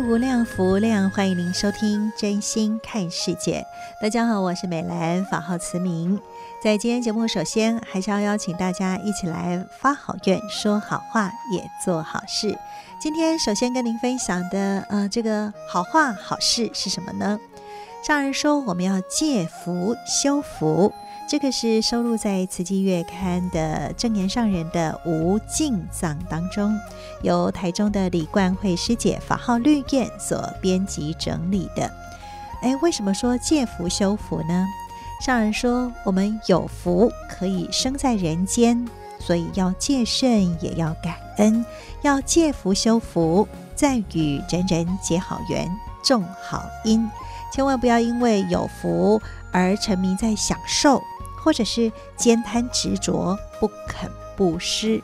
无量，福无量，欢迎您收听《真心看世界》。大家好，我是美兰，法号慈明。在今天节目，首先还是要邀请大家一起来发好愿、说好话、也做好事。今天首先跟您分享的，呃，这个好话、好事是什么呢？上人说，我们要借福修福。这个是收录在《慈济月刊》的证严上人的无尽藏当中，由台中的李冠慧师姐法号绿燕所编辑整理的。哎，为什么说借福修福呢？上人说，我们有福可以生在人间，所以要戒慎，也要感恩，要借福修福，再与人人结好缘，种好因，千万不要因为有福而沉迷在享受。或者是兼贪执着，不肯布施。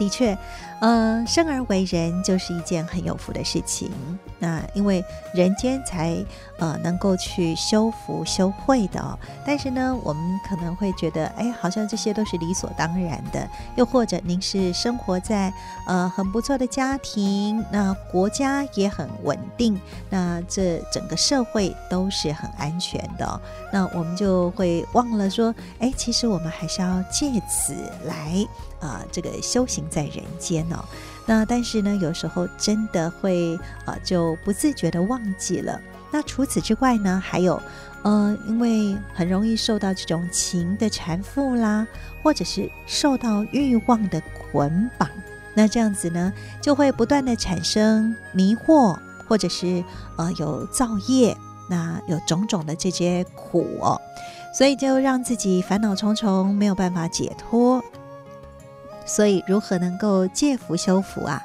的确，呃，生而为人就是一件很有福的事情。那因为人间才呃能够去修福修慧的。但是呢，我们可能会觉得，哎，好像这些都是理所当然的。又或者您是生活在呃很不错的家庭，那国家也很稳定，那这整个社会都是很安全的。那我们就会忘了说，哎，其实我们还是要借此来。啊、这个修行在人间哦，那但是呢，有时候真的会啊、就不自觉的忘记了。那除此之外呢，还有，呃，因为很容易受到这种情的缠缚啦，或者是受到欲望的捆绑，那这样子呢，就会不断的产生迷惑，或者是呃有造业，那有种种的这些苦哦，所以就让自己烦恼重重，没有办法解脱。所以，如何能够借福修福啊？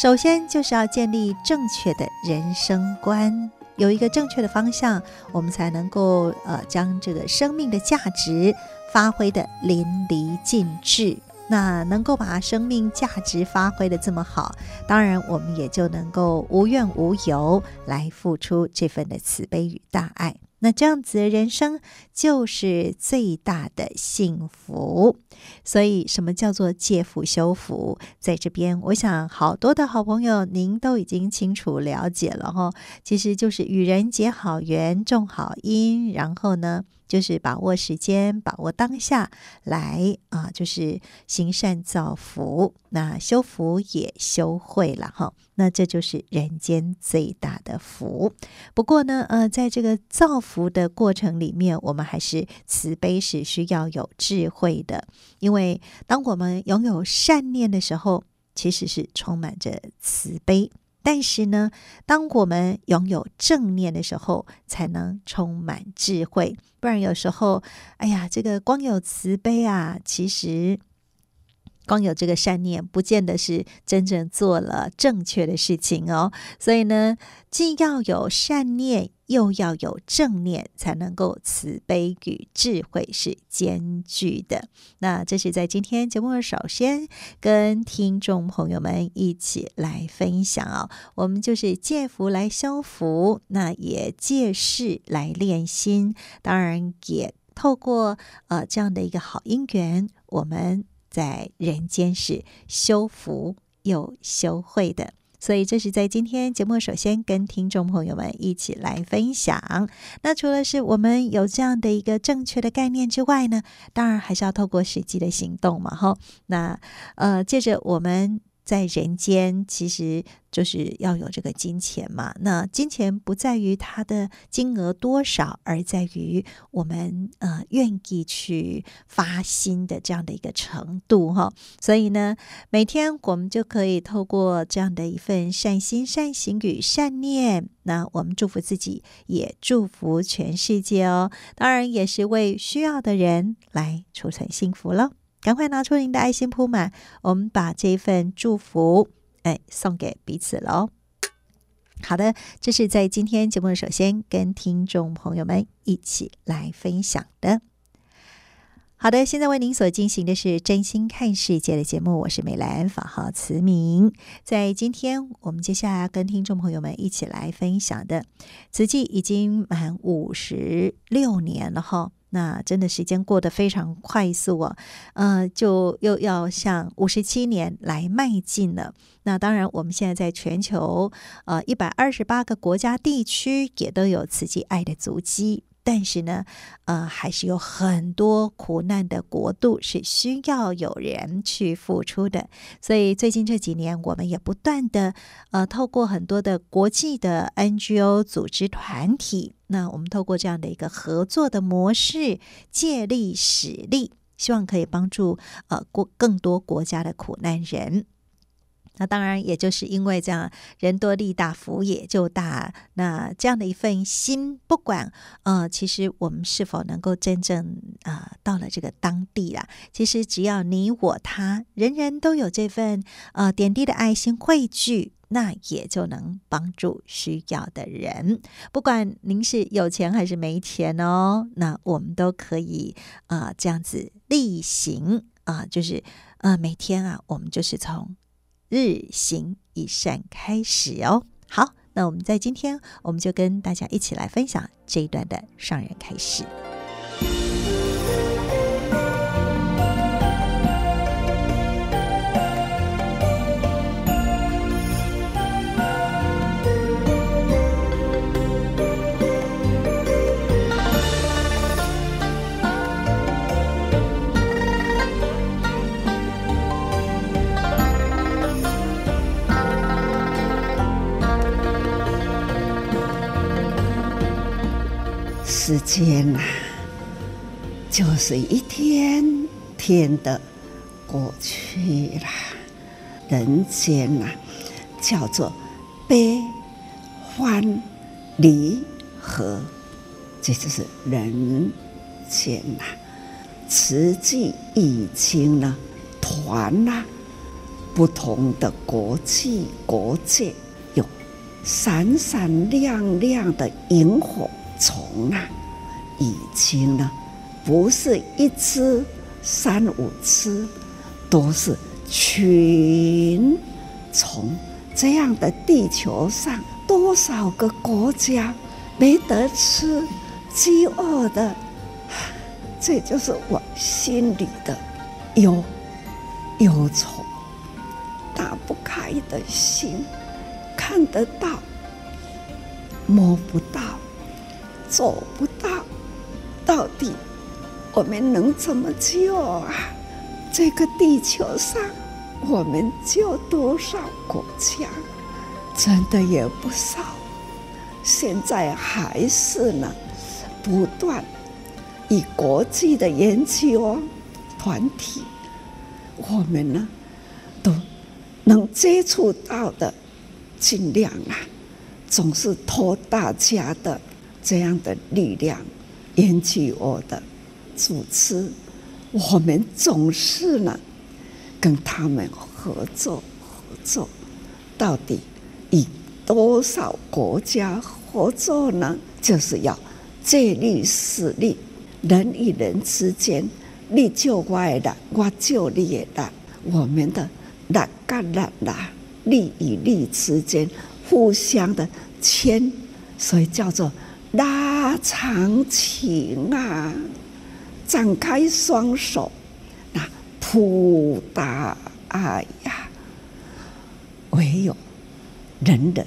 首先就是要建立正确的人生观，有一个正确的方向，我们才能够呃将这个生命的价值发挥得淋漓尽致。那能够把生命价值发挥得这么好，当然我们也就能够无怨无尤来付出这份的慈悲与大爱。那这样子的人生就是最大的幸福。所以，什么叫做借福修福？在这边，我想好多的好朋友，您都已经清楚了解了哈。其实就是与人结好缘，种好因，然后呢，就是把握时间，把握当下，来啊，就是行善造福，那修福也修慧了哈。那这就是人间最大的福。不过呢，呃，在这个造福的过程里面，我们还是慈悲是需要有智慧的，因为当我们拥有善念的时候，其实是充满着慈悲。但是呢，当我们拥有正念的时候，才能充满智慧。不然有时候，哎呀，这个光有慈悲啊，其实光有这个善念，不见得是真正做了正确的事情哦。所以呢，既要有善念。又要有正念，才能够慈悲与智慧是兼具的。那这是在今天节目首先跟听众朋友们一起来分享、哦，我们就是借福来修福，那也借势来练心，当然也透过呃这样的一个好因缘，我们在人间是修福又修慧的。所以这是在今天节目，首先跟听众朋友们一起来分享。那除了是我们有这样的一个正确的概念之外呢，当然还是要透过实际的行动嘛，哈。那呃，借着我们在人间，其实就是要有这个金钱嘛。那金钱不在于它的金额多少，而在于我们呃愿意去发心的这样的一个程度哈。所以呢，每天我们就可以透过这样的一份善心、善行与善念，那我们祝福自己，也祝福全世界哦。当然，也是为需要的人来储存幸福了。赶快拿出您的爱心铺满，我们把这份祝福哎送给彼此喽。好的，这是在今天节目首先跟听众朋友们一起来分享的。好的，现在为您所进行的是真心看世界的节目，我是美兰，法号慈明。在今天我们接下来跟听众朋友们一起来分享的，慈济已经满五十六年了哈。那真的时间过得非常快速啊，呃，就又要向五十七年来迈进了。那当然，我们现在在全球呃一百二十八个国家地区也都有慈济爱的足迹。但是呢，呃，还是有很多苦难的国度是需要有人去付出的。所以最近这几年，我们也不断的呃，透过很多的国际的 NGO 组织团体，那我们透过这样的一个合作的模式，借力使力，希望可以帮助呃国更多国家的苦难人。那当然，也就是因为这样，人多力大，福也就大。那这样的一份心，不管呃，其实我们是否能够真正啊、呃，到了这个当地啦，其实只要你我他，人人都有这份呃点滴的爱心汇聚，那也就能帮助需要的人。不管您是有钱还是没钱哦，那我们都可以啊、这样子例行啊、就是呃，每天啊，我们就是从。日行一善开始哦，好，那我们在今天，我们就跟大家一起来分享这一段的上人开始。时间呐、啊，就是一天天的过去了。人间呐、啊，叫做悲欢离合，这就是人间呐、啊。慈济已经呢，团了不同的国际国界，有闪闪亮亮的萤火。虫啊，已经呢，不是一只、三五只，都是群虫。这样的地球上，多少个国家没得吃，饥饿的，这就是我心里的忧忧愁，打不开的心，看得到，摸不到。走不到，到底我们能怎么救啊？这个地球上，我们救多少国家？真的也不少。现在还是呢，不断以国际的研究团体，我们呢都能接触到的，尽量啊，总是托大家的。这样的力量，引起我的主持，我们总是呢跟他们合作合作，到底以多少国家合作呢？就是要借力使力，人与人之间，你救我的，我救你的，我们的力跟力啦，力与利之间互相的牵，所以叫做。拉长情啊，展开双手，那普大爱呀，唯有人人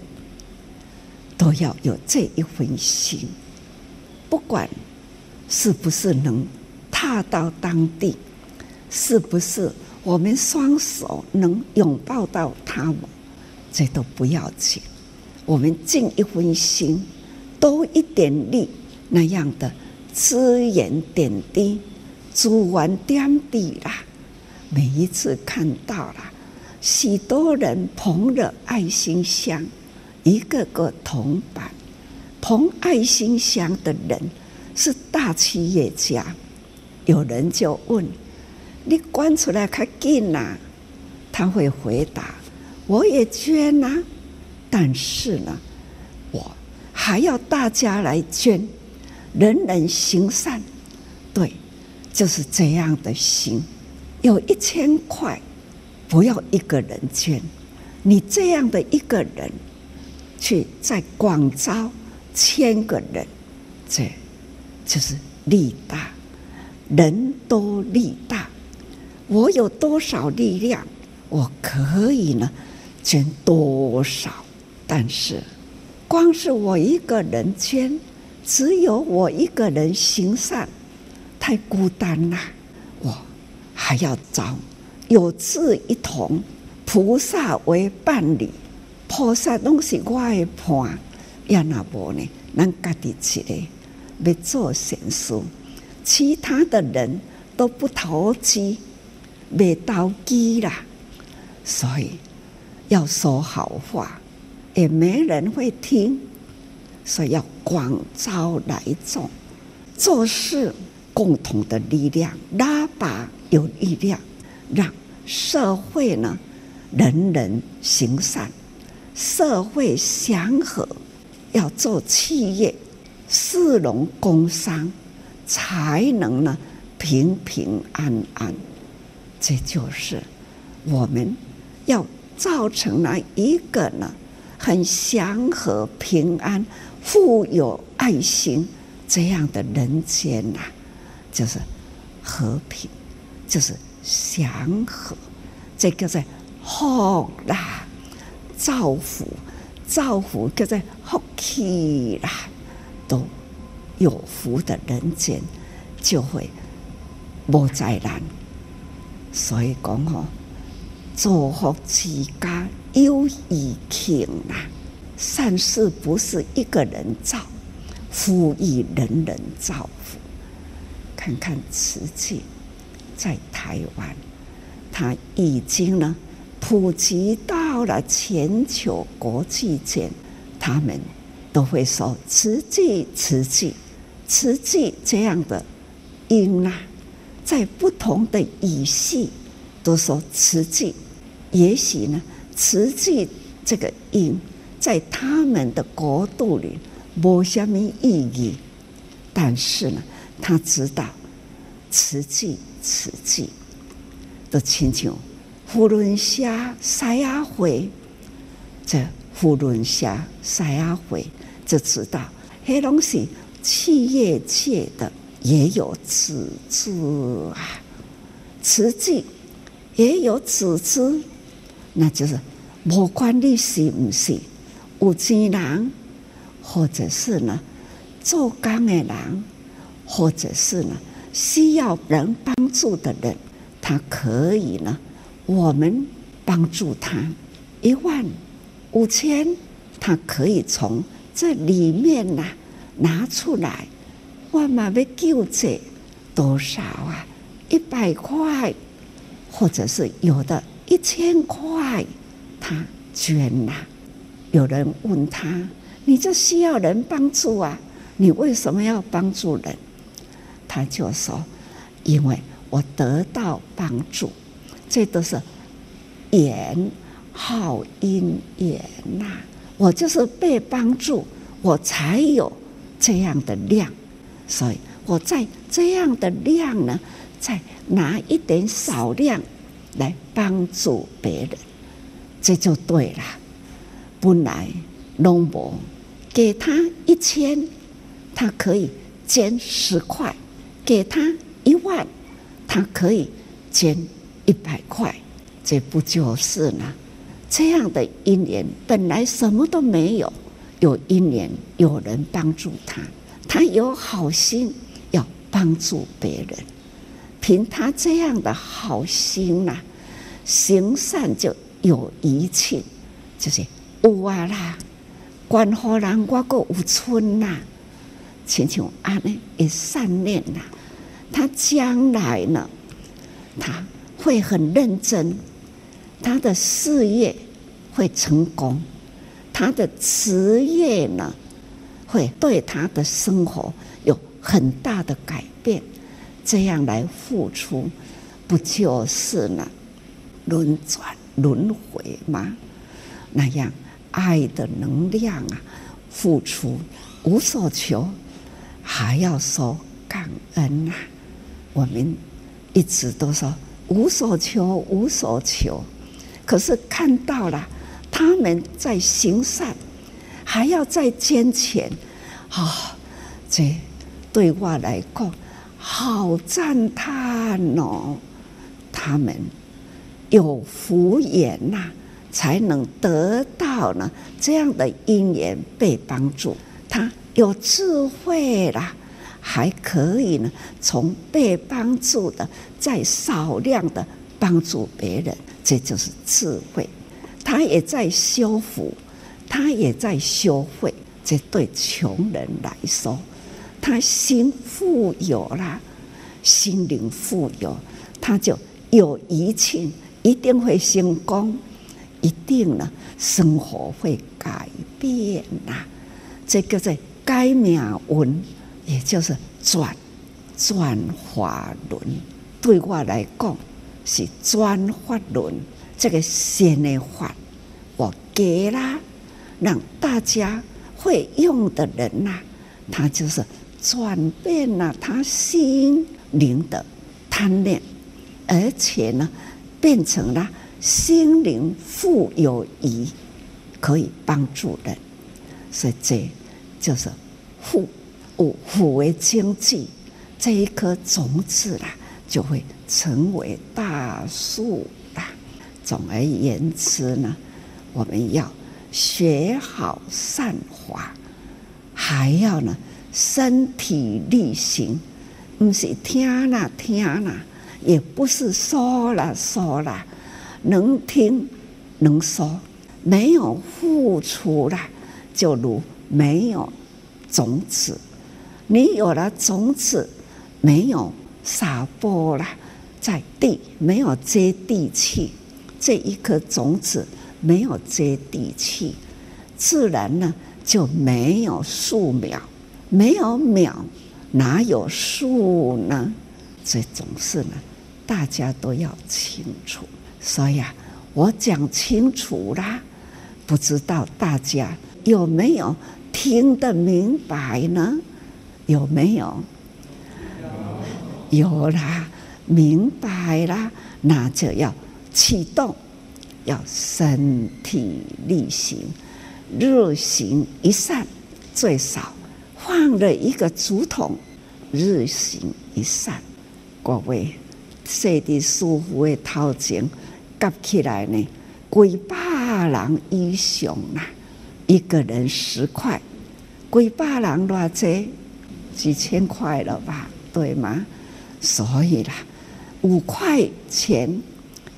都要有这一份心，不管是不是能踏到当地，是不是我们双手能拥抱到他们，这都不要紧。我们尽一份心，多一点力，那样的只言点滴，煮完点滴啦。每一次看到了许多人捧着爱心箱，一个个铜板，捧爱心箱的人是大企业家。有人就问：“你捐出来较紧呐？”他会回答：“我也捐呐，但是呢，还要大家来捐，人人行善。”对，就是这样的心。有一千块，不要一个人捐，你这样的一个人，去在广招千个人，这就是力大。人多力大，我有多少力量，我可以呢捐多少。但是，光是我一个人捐，只有我一个人行善，太孤单了。我还要找有志一同菩萨为伴侣，菩萨拢是我的伴，要那无呢？咱家己起来要做善事。其他的人都不投机，没投机啦，所以要说好话，也没人会听，所以要广招来众，做事共同的力量，拉拔有力量，让社会呢人人行善，社会祥和，要做企业，市农工商。才能呢平平安安，这就是我们要造成了一个呢很祥和、平安、富有爱心这样的人间呐，就是和平，就是祥和，这个在福啦，造福，造福，叫做福气啦，都。有福的人间就会无灾难，所以讲吼，造福之家忧以庆呐。善事不是一个人造，福以人人造福。看看慈济在台湾，它已经呢普及到了全球国际间，他们都会说慈济，慈济。慈济这样的音啊，在不同的语系都说慈济。也许呢，慈济这个音在他们的国度里没什么意义，但是呢，他知道慈济慈济的亲像扶轮社赛亚回，这扶轮社赛亚回就知道黑东西。企业界的也有组织啊，慈济也有组织，那就是不管你是不是有钱人，或者是呢做工的人，或者是呢需要人帮助的人，他可以呢，我们帮助他一万五千，他可以从这里面呐。拿出来，我嘛要救济多少啊？一百块，或者是有的一千块，他捐呐。有人问他：“你这需要人帮助啊？你为什么要帮助人？”他就说：“因为我得到帮助，这都是缘好因缘呐。我就是被帮助，我才有。”这样的量，所以我在这样的量呢，再拿一点少量来帮助别人，这就对了。本来农伯给他一千，他可以捐十块；给他一万，他可以捐一百块。这不就是呢？这样的一年本来什么都没有。有一年有人帮助他，他有好心要帮助别人，凭他这样的好心呐、行善就有余庆，就是有啊啦，观后人我个有春呐，亲像安尼也善念呐，他将来呢，他会很认真，他的事业会成功，他的职业呢，会对他的生活有很大的改变，这样来付出，不就是呢？轮转轮回吗？那样爱的能量啊，付出无所求，还要说感恩呐、我们一直都说无所求，无所求，可是看到了他们在行善，还要再捐钱，啊、这对我来讲好赞叹哦，他们。有福缘呐，才能得到呢这样的因缘被帮助。他有智慧啦，还可以呢从被帮助的再少量的帮助别人，这就是智慧。他也在修福，他也在修慧。这对穷人来说，他心富有啦，心灵富有，他就有余庆。一定会成功，一定呢，生活会改变呐、这个在改命运，也就是转转法轮。对我来讲是转法轮，这个善的法，我给了让大家会用的人呐、他就是转变了他心灵的贪念，而且呢。变成了心灵富有余，可以帮助人，所以这就是富，富为经济，这一颗种子啦，就会成为大树啦。总而言之呢，我们要学好善法，还要呢身体力行，不是听啦听啦。也不是说了说了，能听能说，没有付出了，就如没有种子。你有了种子，没有撒播了，在地没有接地气，这一颗种子没有接地气，自然呢就没有树苗，没有秒哪有数呢？这种事呢。大家都要清楚，所以啊，我讲清楚啦，不知道大家有没有听得明白呢？有没有？有啦，明白啦，那就要启动，要身体力行，日行一善，最少放了一个竹筒，日行一善，各位。设伫师父的头前，夹起来呢，几百人以上啦，一个人十块，几百人偌济，几千块了吧，对吗？所以啦，五块钱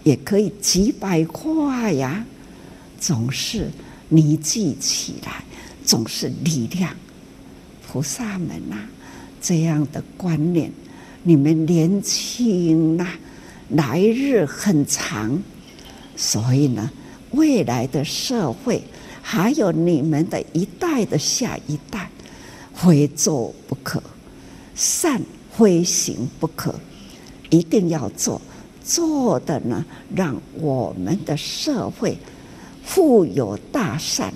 也可以几百块呀，总是凝聚起来，总是力量。菩萨们呐、这样的观念。你们年轻呐，来日很长，所以呢，未来的社会还有你们的一代的下一代，非做不可，善非行不可，一定要做，做的呢，让我们的社会富有大善，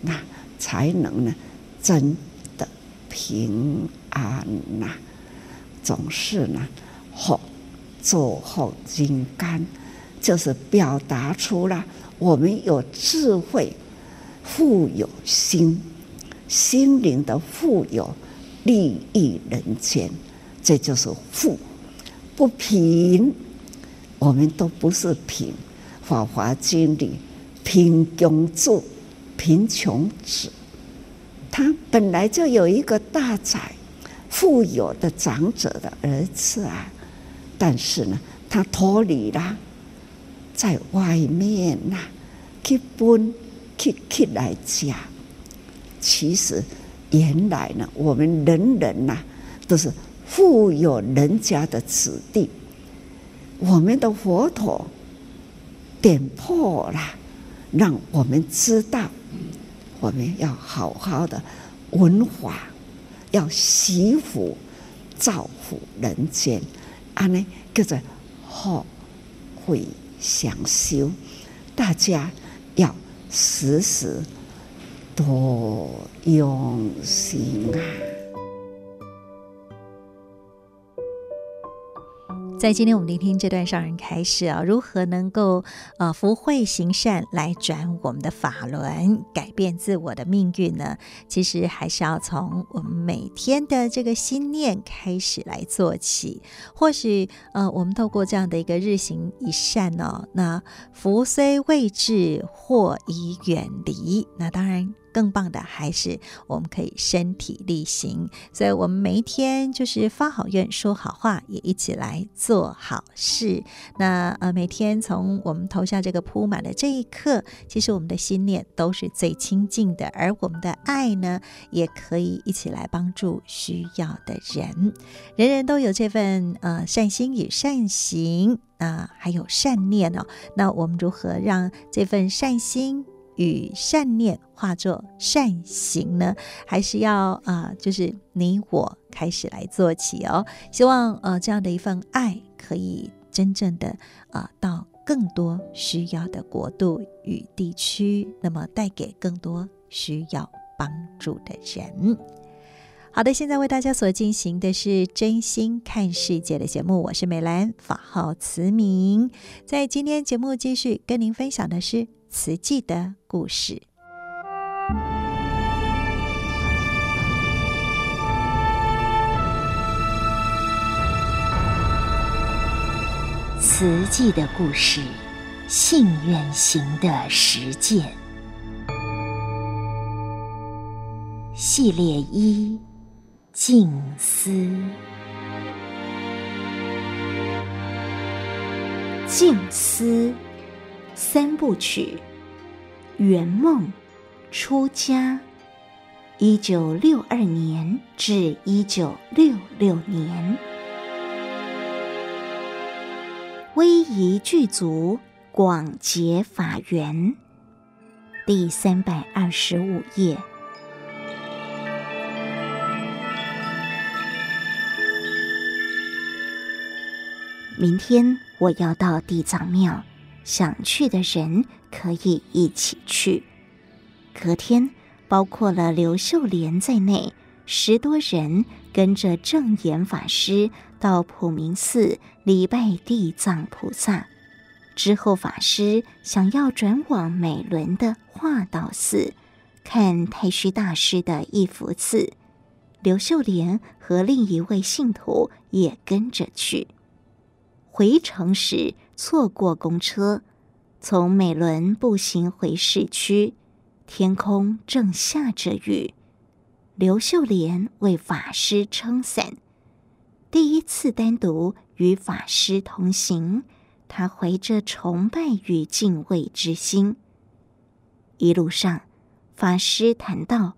那才能呢，真平安呐。总是呢，好做好金刚，就是表达出了我们有智慧、富有心、心灵的富有，利益人间，这就是富。不贫，我们都不是贫。《法华经》里，贫穷住，贫穷子，他本来就有一个大宅。富有的长者的儿子啊，但是呢，他脱离了，在外面呐、去奔去去来家。其实原来呢，我们人人呐、都是富有人家的子弟。我们的佛陀点破了，让我们知道，我们要好好的文化，要惜福，造福人间。安呢，叫做福慧享修，大家要时时多用心啊。在今天我们聆听这段上人开示啊，如何能够呃福慧行善来转我们的法轮，改变自我的命运呢？其实还是要从我们每天的这个心念开始来做起。或许呃，我们透过这样的一个日行一善哦，那福虽未至，祸已远离。那当然。更棒的还是我们可以身体力行，所以我们每一天就是发好愿、说好话，也一起来做好事。那呃，每天从我们头上这个铺满的这一刻，其实我们的心念都是最清净的，而我们的爱呢，也可以一起来帮助需要的人。人人都有这份呃善心与善行啊、还有善念哦。那我们如何让这份善心与善念化作善行呢？还是要啊、就是你我开始来做起哦。希望呃这样的一份爱可以真正的啊、到更多需要的国度与地区，那么带给更多需要帮助的人。好的，现在为大家所进行的是真心看世界的节目，我是美兰，法号慈明。在今天节目继续跟您分享的是。慈济的故事。慈济的故事，信愿行的实践。系列一：静思。静思。三部曲：圆梦、出家，一九六二年至一九六六年，威仪具足，广结法缘。第三百二十五页。明天我要到地藏庙。想去的人可以一起去。隔天，包括了刘秀莲在内，十多人跟着证严法师到普明寺礼拜地藏菩萨。之后，法师想要转往美伦的化道寺看太虚大师的一幅字。刘秀莲和另一位信徒也跟着去。回程时，错过公车，从美伦步行回市区，天空正下着雨。刘秀莲为法师撑伞，第一次单独与法师同行，他怀着崇拜与敬畏之心。一路上，法师谈到，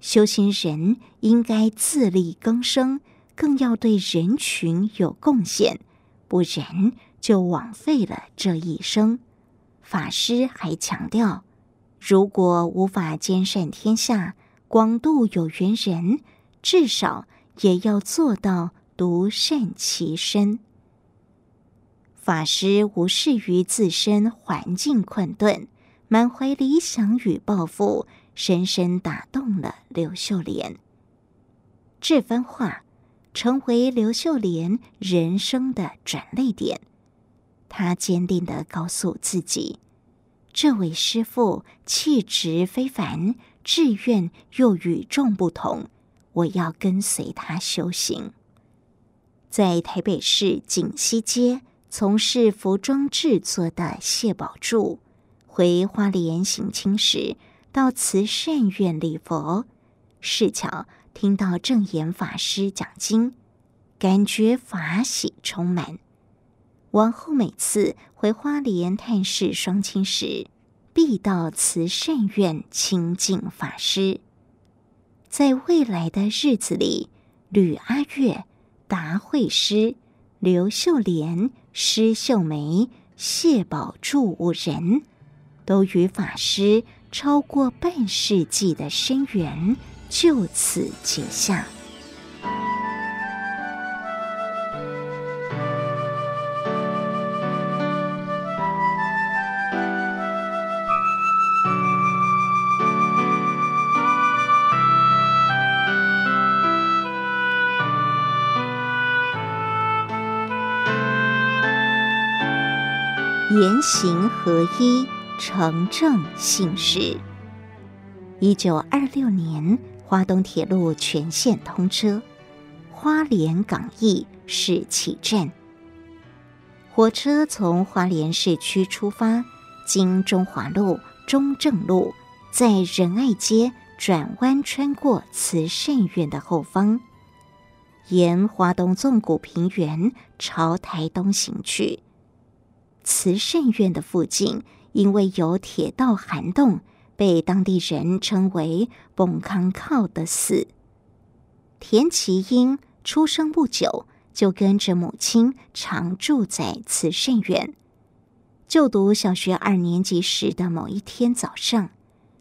修行人应该自力更生，更要对人群有贡献，不然，就枉费了这一生。法师还强调，如果无法兼善天下，广度有缘人，至少也要做到独善其身。法师无视于自身环境困顿，满怀理想与抱负，深深打动了刘秀莲。这番话成为刘秀莲人生的转捩点。他坚定地告诉自己：“这位师父气质非凡，志愿又与众不同，我要跟随他修行。”在台北市锦西街从事服装制作的谢宝柱，回花莲行亲时，到慈善院礼佛，适巧听到正言法师讲经，感觉法喜充满。往后每次回花莲探视双亲时，必到慈善院亲近法师。在未来的日子里，吕阿月、达慧师、刘秀莲、施秀梅、谢宝柱五人，都与法师超过半世纪的深缘，就此结下。言行合一，诚正信实。一九二六年，花东铁路全线通车，花莲港驿是起站。火车从花莲市区出发，经中华路、中正路，在仁爱街转弯，穿过慈善院的后方，沿花东纵谷平原朝台东行去。慈善院的附近，因为有铁道涵洞，被当地人称为“崩康靠”的寺。田其英出生不久，就跟着母亲常住在慈善院。就读小学二年级时的某一天早上，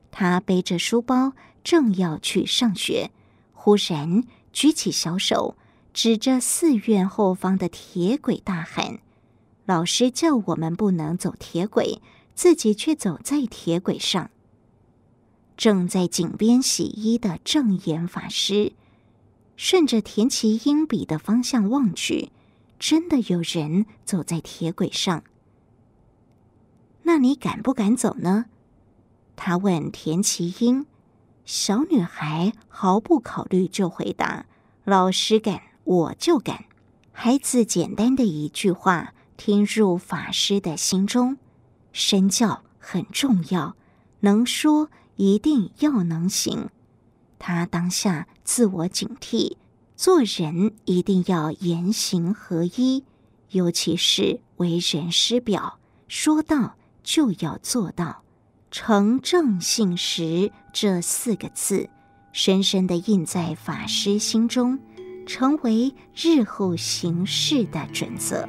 他背着书包正要去上学，忽然举起小手，指着寺院后方的铁轨大喊。老师叫我们不能走铁轨，自己却走在铁轨上。正在井边洗衣的证严法师，顺着田其英比的方向望去，真的有人走在铁轨上。那你敢不敢走呢？他问田其英。小女孩毫不考虑就回答：“老师敢，我就敢。”孩子简单的一句话。听入法师的心中，身教很重要，能说一定要能行。他当下自我警惕，做人一定要言行合一，尤其是为人师表，说到就要做到，诚正信实这四个字，深深地印在法师心中，成为日后行事的准则。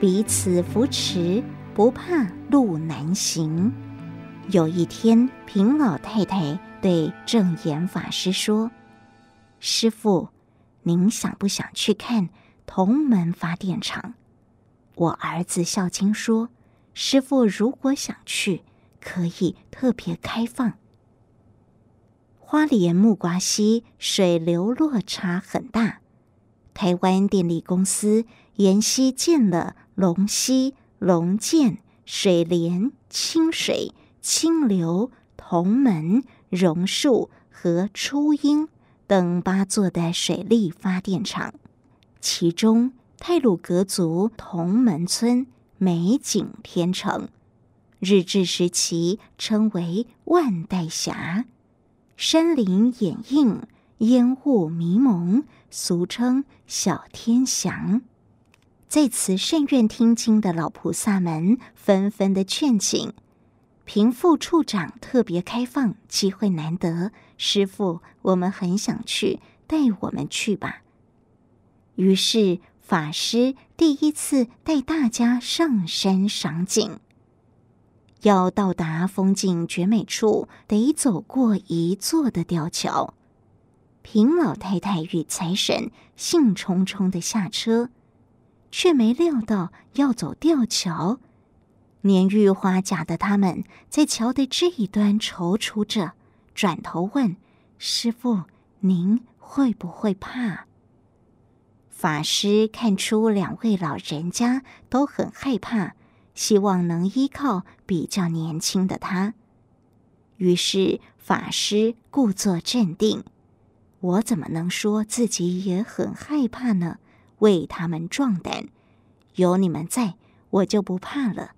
彼此扶持，不怕路难行。有一天，平老太太对证严法师说：“师傅，您想不想去看同门发电厂？”我儿子孝经说：“师傅如果想去，可以特别开放。”花莲木瓜溪水流落差很大，台湾电力公司沿溪建了。龙溪、龙涧、水莲、清水、清流、同门、榕树和初音等八座的水力发电厂，其中太鲁阁族同门村美景天成，日治时期称为万代峡，山林掩映，烟雾迷蒙，俗称小天祥。在慈善院听经的老菩萨们纷纷的劝请，平副处长特别开放，机会难得，师傅，我们很想去，带我们去吧。于是法师第一次带大家上山赏景，要到达风景绝美处，得走过一座的吊桥。平老太太与财神兴冲冲的下车。却没料到要走吊桥，年逾花甲的他们在桥的这一端踌躇着，转头问师傅：“您会不会怕？”法师看出两位老人家都很害怕，希望能依靠比较年轻的他。于是法师故作镇定：“我怎么能说自己也很害怕呢？”为他们壮胆，有你们在，我就不怕了。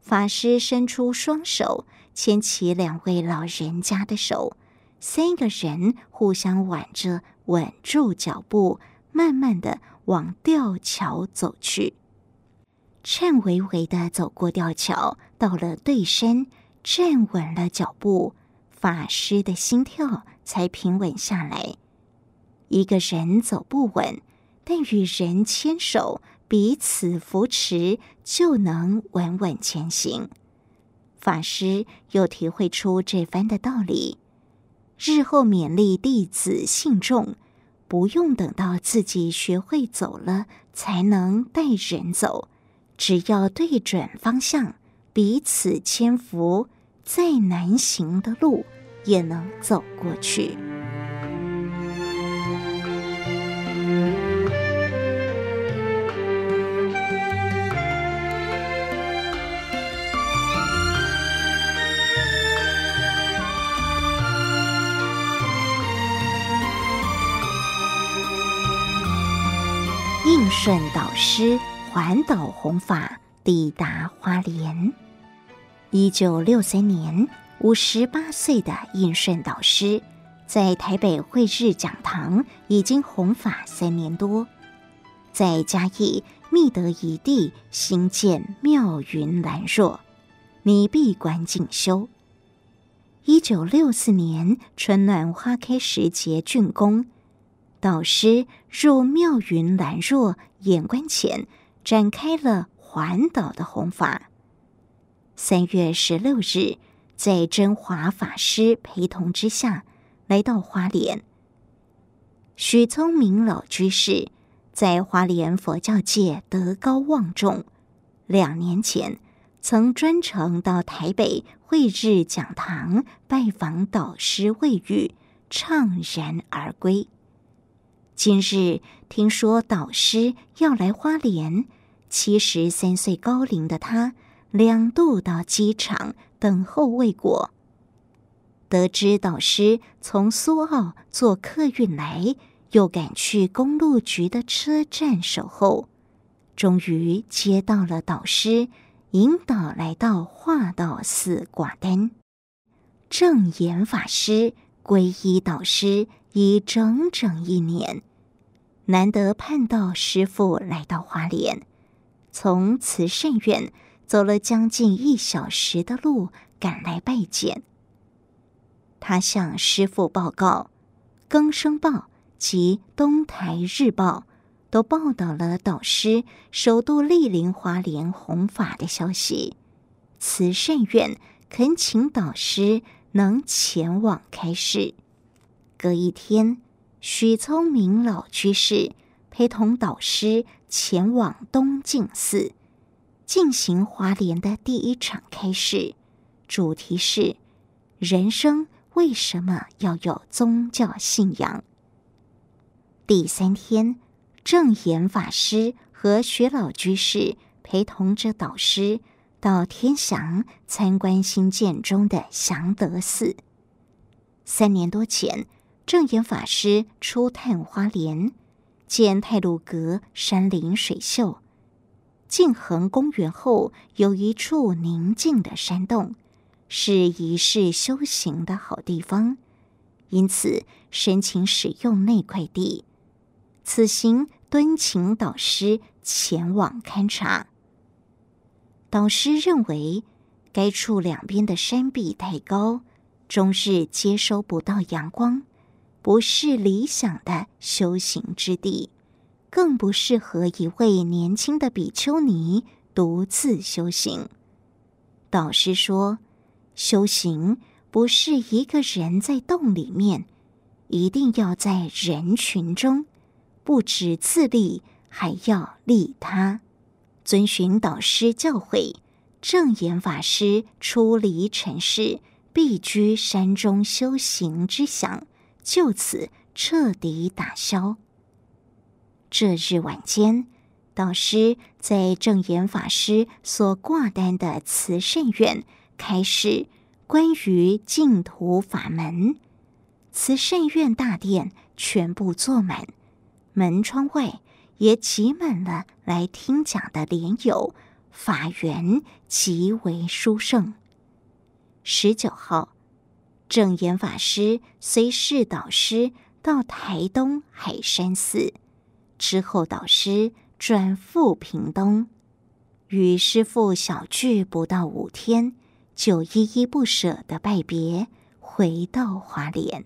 法师伸出双手，牵起两位老人家的手，三个人互相挽着，稳住脚步，慢慢的往吊桥走去。颤巍巍的走过吊桥，到了对山，站稳了脚步，法师的心跳才平稳下来。一个人走不稳，但与人牵手，彼此扶持，就能稳稳前行。法师又体会出这番的道理，日后勉励弟子信众，不用等到自己学会走了，才能带人走。只要对准方向，彼此牵扶，再难行的路也能走过去。顺导师。环岛弘法抵达花莲。一九六三年，五十八岁的应顺导师在台北慧日讲堂已经弘法三年多，在嘉义觅得一地兴建妙云兰若，拟闭关静修。一九六四年春暖花开时节竣工，导师入妙云兰若演观前。展开了环岛的弘法。三月十六日，在真华法师陪同之下，来到花莲。许聪明老居士在花莲佛教界德高望重，两年前曾专程到台北慧日讲堂拜访导师慰諭，怅然而归。今日听说导师要来花莲，七十三岁高龄的他两度到机场等候未果。得知导师从苏澳坐客运来，又赶去公路局的车站守候，终于接到了导师引导来到化道寺挂单。证严法师皈依导师已整整一年。难得盼到师傅来到花莲，从慈善院走了将近一小时的路赶来拜见。他向师傅报告，《更生报》及《东台日报》都报道了导师首度莅临花莲弘法的消息。慈善院恳请导师能前往开示。隔一天。许聪明老居士陪同导师前往东静寺进行华莲的第一场开示，主题是“人生为什么要有宗教信仰”。第三天，正言法师和许老居士陪同着导师到天祥参观新建中的祥德寺。三年多前。正言法师初探花莲，见太鲁阁山林水秀，进恒公园后有一处宁静的山洞，是一世修行的好地方，因此申请使用那块地。此行敦请导师前往勘察。导师认为该处两边的山壁太高，终日接收不到阳光。不是理想的修行之地，更不适合一位年轻的比丘尼独自修行。导师说，修行不是一个人在洞里面，一定要在人群中，不止自利，还要利他。遵循导师教诲，证严法师出离尘世，必居山中修行之想。就此彻底打消。这日晚间，导师在正言法师所挂单的慈圣院开始关于净土法门。慈善院大殿全部坐满，门窗外也挤满了来听讲的莲友，法缘极为殊胜。十九号，正言法师随侍导师到台东海山寺，之后导师转赴屏东，与师父小聚不到五天，就依依不舍的拜别，回到华莲。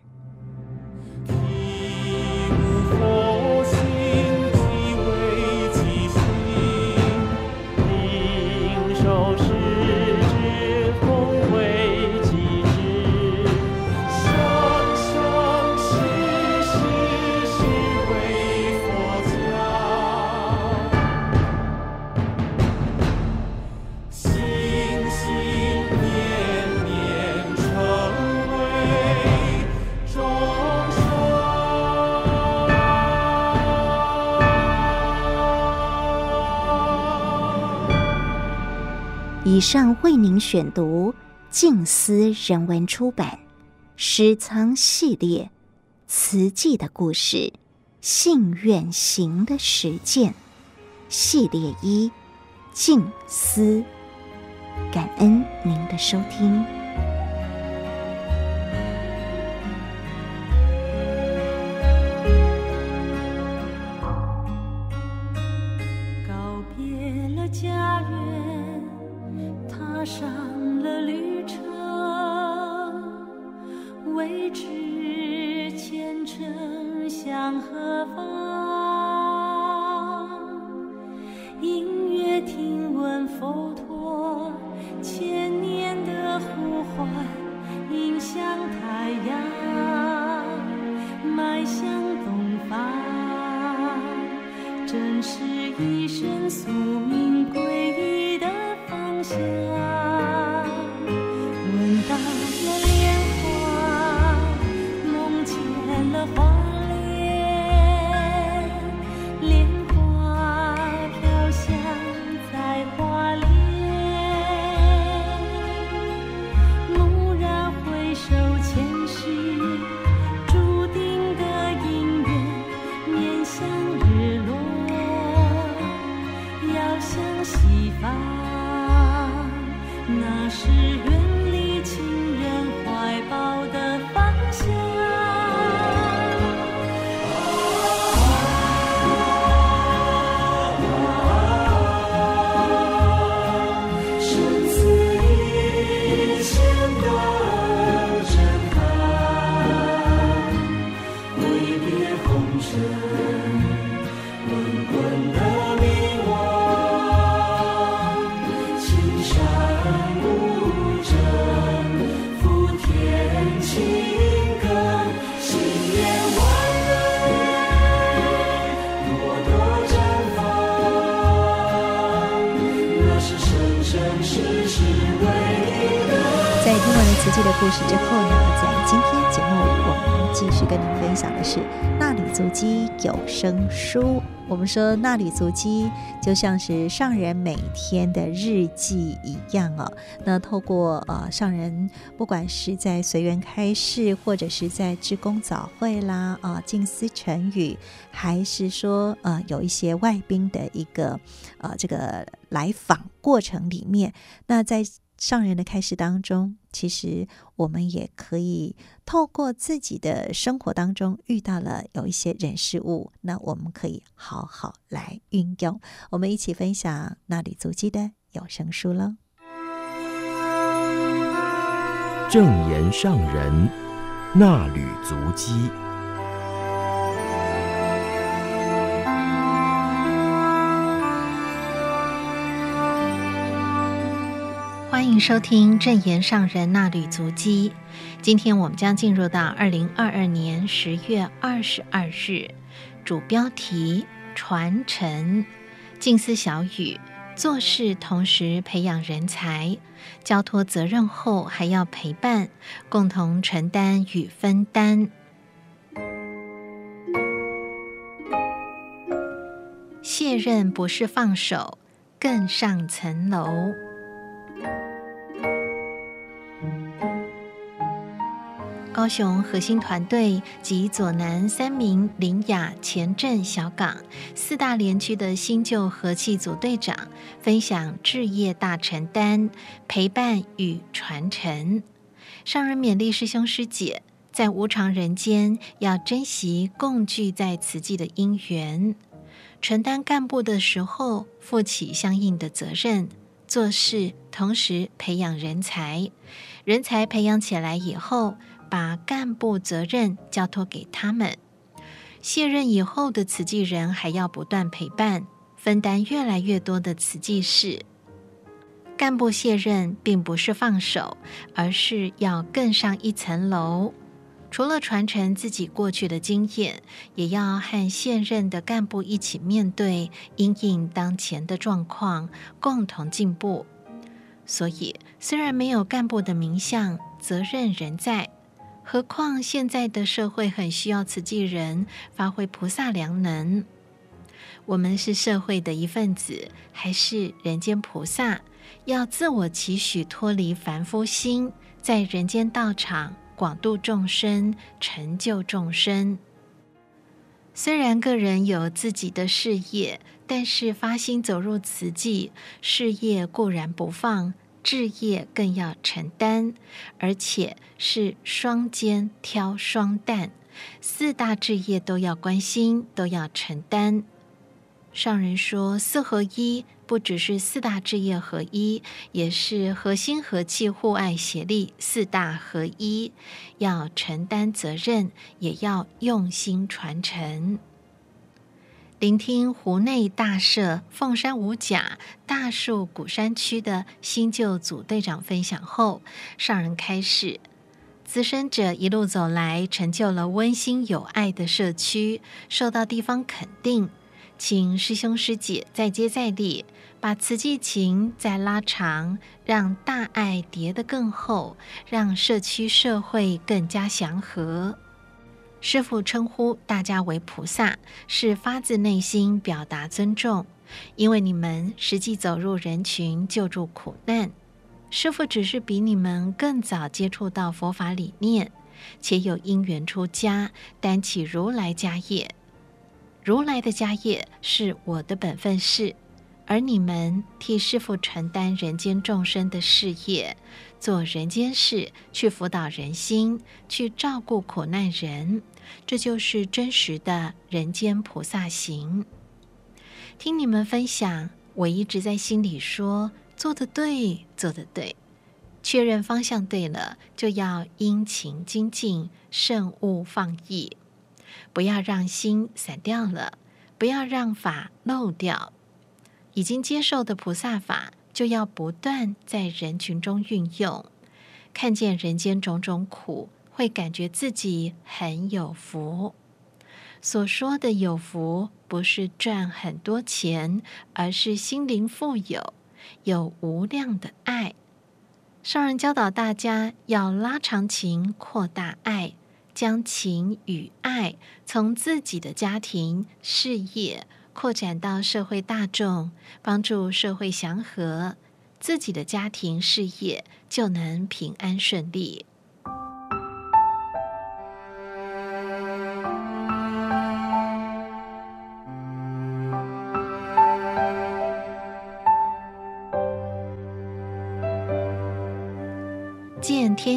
上为您选读静思人文出版《诗仓系列词记的故事，信愿行的实践》系列一静思，感恩您的收听。有声书》。我们说，衲履足迹就像是上人每天的日记一样哦。那透过呃上人，不管是在随缘开示，或者是在志工早会啦啊、呃、静思晨语，还是说呃有一些外宾的一个呃这个来访过程里面，那在上人的开示当中，其实我们也可以透过自己的生活当中遇到了有一些人事物，那我们可以好好来运用。我们一起分享衲履足迹的有声书了。正言上人衲履足迹。迎收听正言上人那旅足迹。今天我们将进入到二零二二年十月二十二日，主标题传承静思小语：做事同时培养人才，交托责任后还要陪伴，共同承担与分担。卸任不是放手，更上层楼。高雄核心团队及左南三民、苓雅、前镇、小港四大连区的新旧和气组队长分享置业大承担，陪伴与传承。上人勉励师兄师姐，在无常人间要珍惜共聚在此际的因缘，承担干部的时候负起相应的责任，做事同时培养人才，人才培养起来以后。把干部责任交托给他们，卸任以后的慈济人还要不断陪伴，分担越来越多的慈济事。干部卸任并不是放手，而是要更上一层楼。除了传承自己过去的经验，也要和现任的干部一起面对因应当前的状况，共同进步。所以，虽然没有干部的名相，责任仍在。何况现在的社会很需要慈济人发挥菩萨良能。我们是社会的一份子，还是人间菩萨？要自我期许，脱离凡夫心，在人间道场广度众生，成就众生。虽然个人有自己的事业，但是发心走入慈济，事业固然不放。置业更要承担，而且是双肩挑双担，四大置业都要关心，都要承担。上人说四合一，不只是四大置业合一，也是和心和气互爱协力，四大合一，要承担责任，也要用心传承。聆听湖内大社凤山五甲大树鼓山区的新旧组队长分享后，上人开示：资深者一路走来，成就了温馨有爱的社区，受到地方肯定，请师兄师姐再接再厉，把慈济情再拉长，让大爱叠得更厚，让社区社会更加祥和。师父称呼大家为菩萨，是发自内心表达尊重，因为你们实际走入人群，救助苦难。师父只是比你们更早接触到佛法理念，且有因缘出家，担起如来家业。如来的家业是我的本分事，而你们替师父承担人间众生的事业，做人间事，去辅导人心，去照顾苦难人。这就是真实的人间菩萨行。听你们分享，我一直在心里说：做得对，做得对。确认方向对了，就要殷勤精进，慎勿放逸，不要让心散掉了，不要让法漏掉。已经接受的菩萨法，就要不断在人群中运用，看见人间种种苦。会感觉自己很有福。所说的有福，不是赚很多钱，而是心灵富有，有无量的爱。上人教导大家要拉长情，扩大爱，将情与爱从自己的家庭、事业扩展到社会大众，帮助社会祥和，自己的家庭事业就能平安顺利。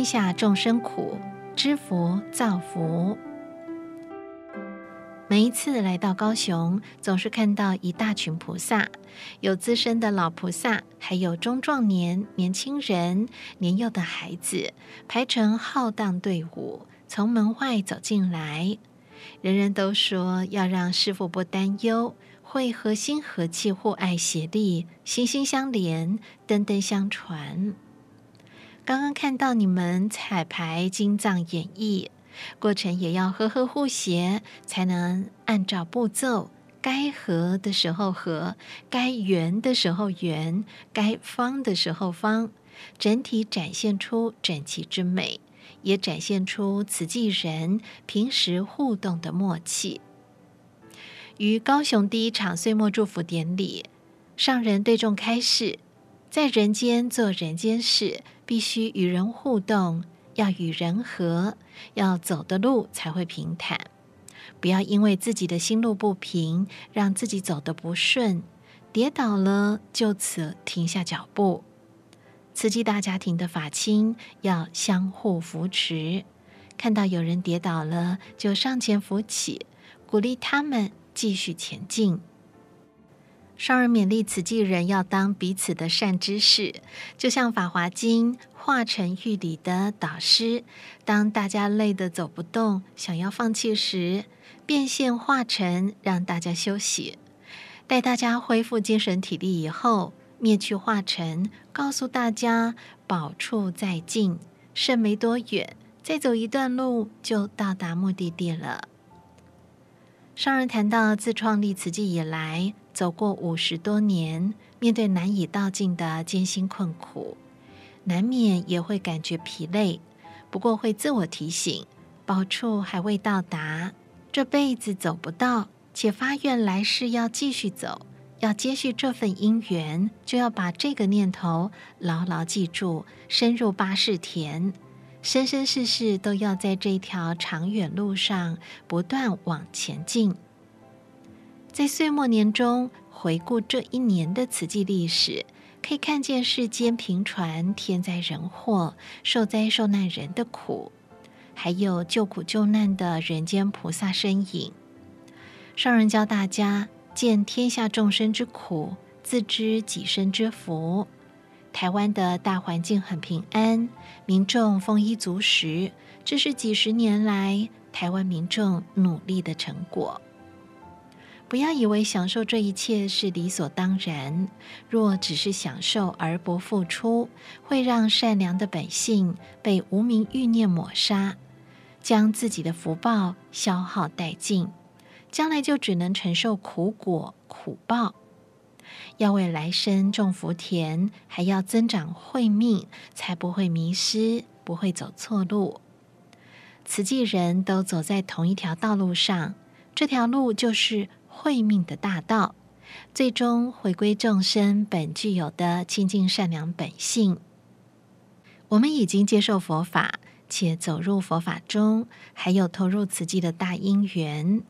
下众生苦，知福造福。每一次来到高雄，总是看到一大群菩萨，有资深的老菩萨，还有中壮年、年轻人、年幼的孩子，排成浩荡队伍，从门外走进来。人人都说要让师父不担忧，会和心和气互爱协力，心心相连，灯灯相传。刚刚看到你们彩排金藏演绎过程，也要和和互协，才能按照步骤，该合的时候合，该圆的时候圆，该方的时候方，整体展现出整齐之美，也展现出慈济人平时互动的默契。于高雄第一场岁末祝福典礼，上人对众开示，在人间做人间事。必须与人互动，要与人和，要走的路才会平坦。不要因为自己的心路不平，让自己走得不顺，跌倒了就此停下脚步。慈济大家庭的法亲要相互扶持，看到有人跌倒了，就上前扶起，鼓励他们继续前进。商人勉励慈济人要当彼此的善知识，就像《法华经》化成喻里的导师，当大家累得走不动，想要放弃时，变现化成，让大家休息，待大家恢复精神体力以后，灭去化成，告诉大家宝处在近，剩没多远，再走一段路就到达目的地了。上人谈到自创立慈济以来，走过五十多年，面对难以道尽的艰辛困苦，难免也会感觉疲累。不过会自我提醒，宝处还未到达，这辈子走不到，且发愿来世要继续走，要接续这份因缘，就要把这个念头牢牢记住，深入八识田，生生世世都要在这条长远路上不断往前进。在岁末年终回顾这一年的慈济历史，可以看见世间频传天灾人祸、受灾受难人的苦，还有救苦救难的人间菩萨身影。上人教大家见天下众生之苦，自知己身之福。台湾的大环境很平安，民众丰衣足食，这是几十年来台湾民众努力的成果。不要以为享受这一切是理所当然。若只是享受而不付出，会让善良的本性被无明欲念抹杀，将自己的福报消耗殆尽，将来就只能承受苦果苦报。要为来生种福田，还要增长慧命，才不会迷失，不会走错路。慈济人都走在同一条道路上，这条路就是。慧命的大道，最终回归众生本具有的清净善良本性。我们已经接受佛法，且走入佛法中，还有投入慈济的大因缘。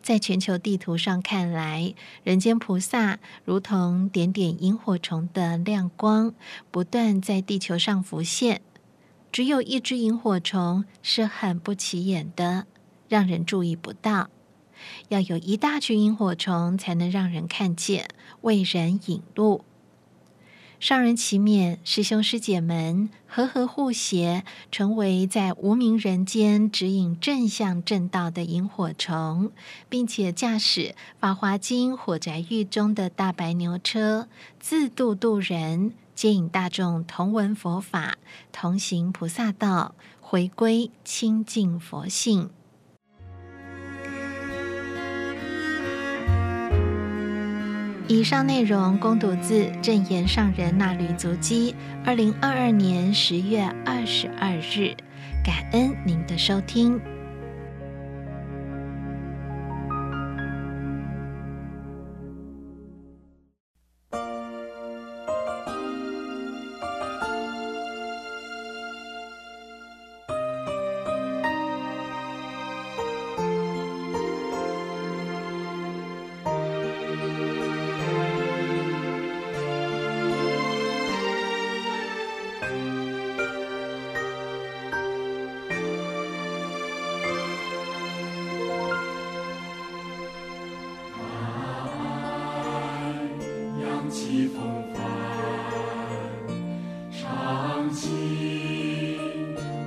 在全球地图上看来，人间菩萨如同点点萤火虫的亮光，不断在地球上浮现。只有一只萤火虫是很不起眼的，让人注意不到。要有一大群萤火虫，才能让人看见，为人引路。上人祈勉师兄师姐们和和互协，成为在无明人间指引正向正道的萤火虫，并且驾驶《法华经》火宅狱中的大白牛车，自度度人，接引大众同闻佛法，同行菩萨道，回归清净佛性。以上内容供读自正言上人那履足迹，二零二二年十月二十二日，感恩您的收听。起风帆唱起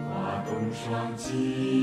画栋双栖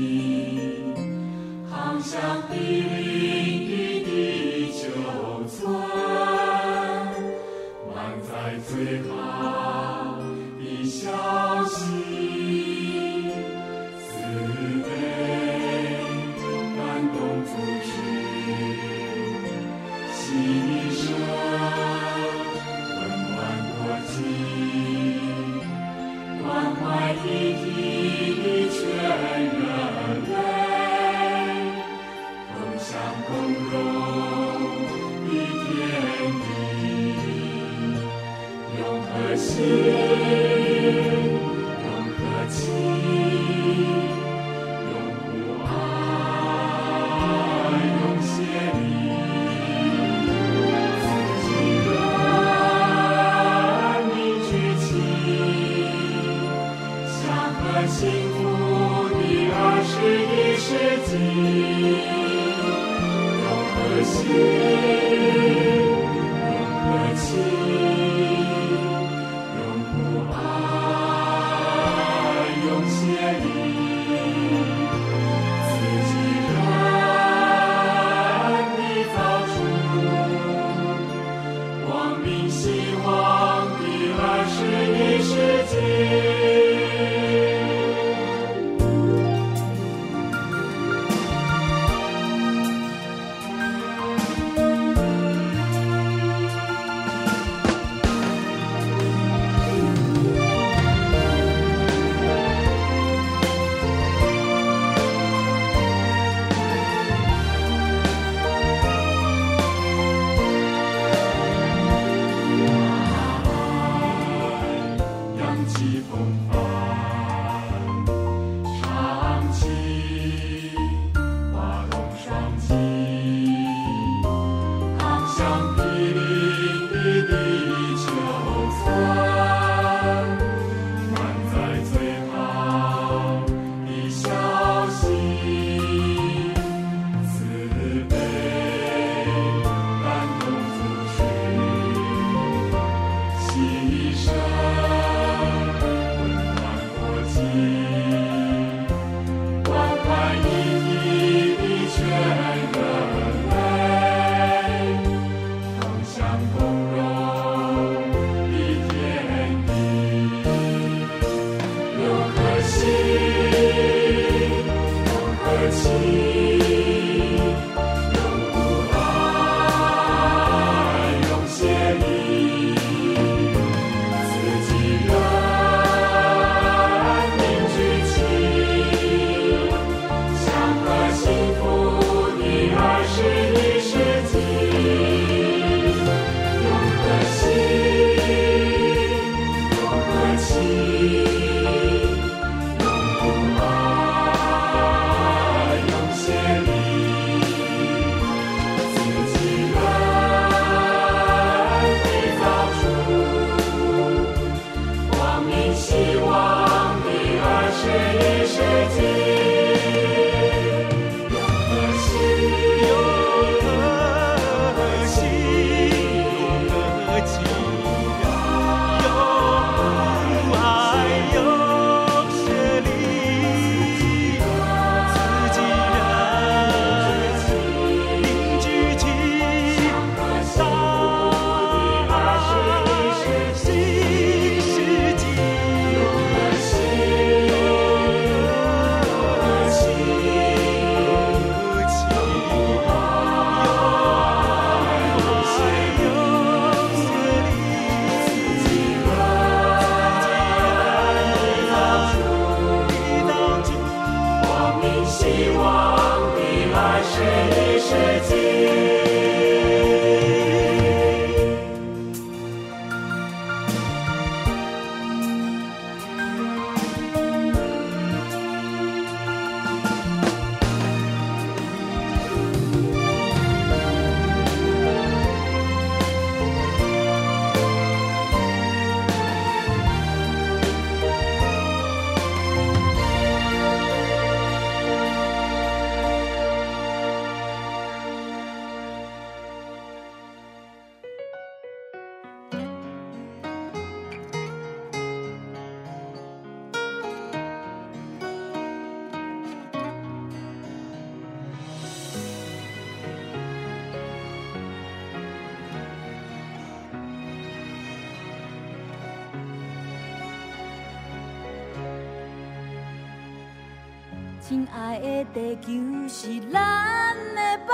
地球是咱的宝，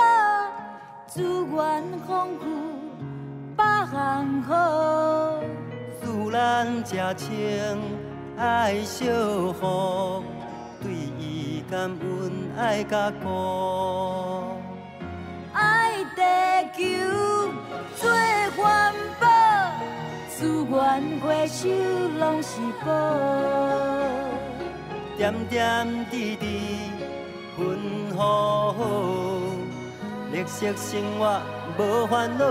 资源丰富，百项好。自然真情爱惜护，对伊感恩爱甲顾。爱地球做环保，资源回收拢是宝。点点滴滴云雨好，绿色生活无烦恼。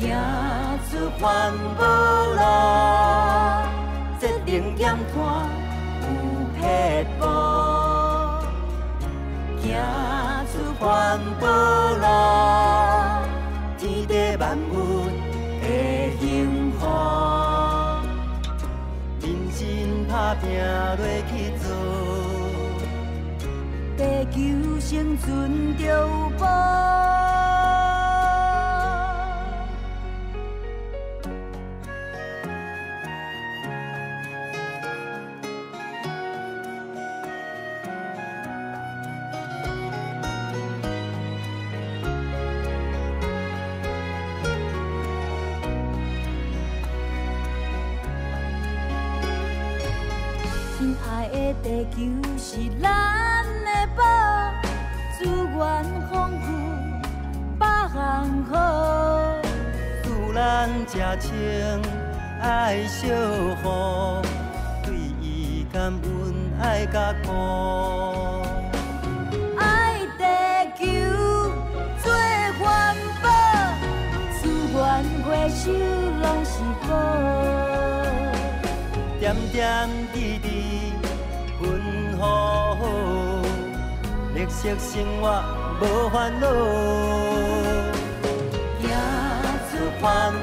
行出环保路，节能减排有撇步。行出环保路，天地万物会幸福。认真打拼落去做。地球生存着有。亲爱的地球是。情，爱，爱地球做环保，资源回收拢是宝。点点滴滴分好，绿色生活无烦恼。出。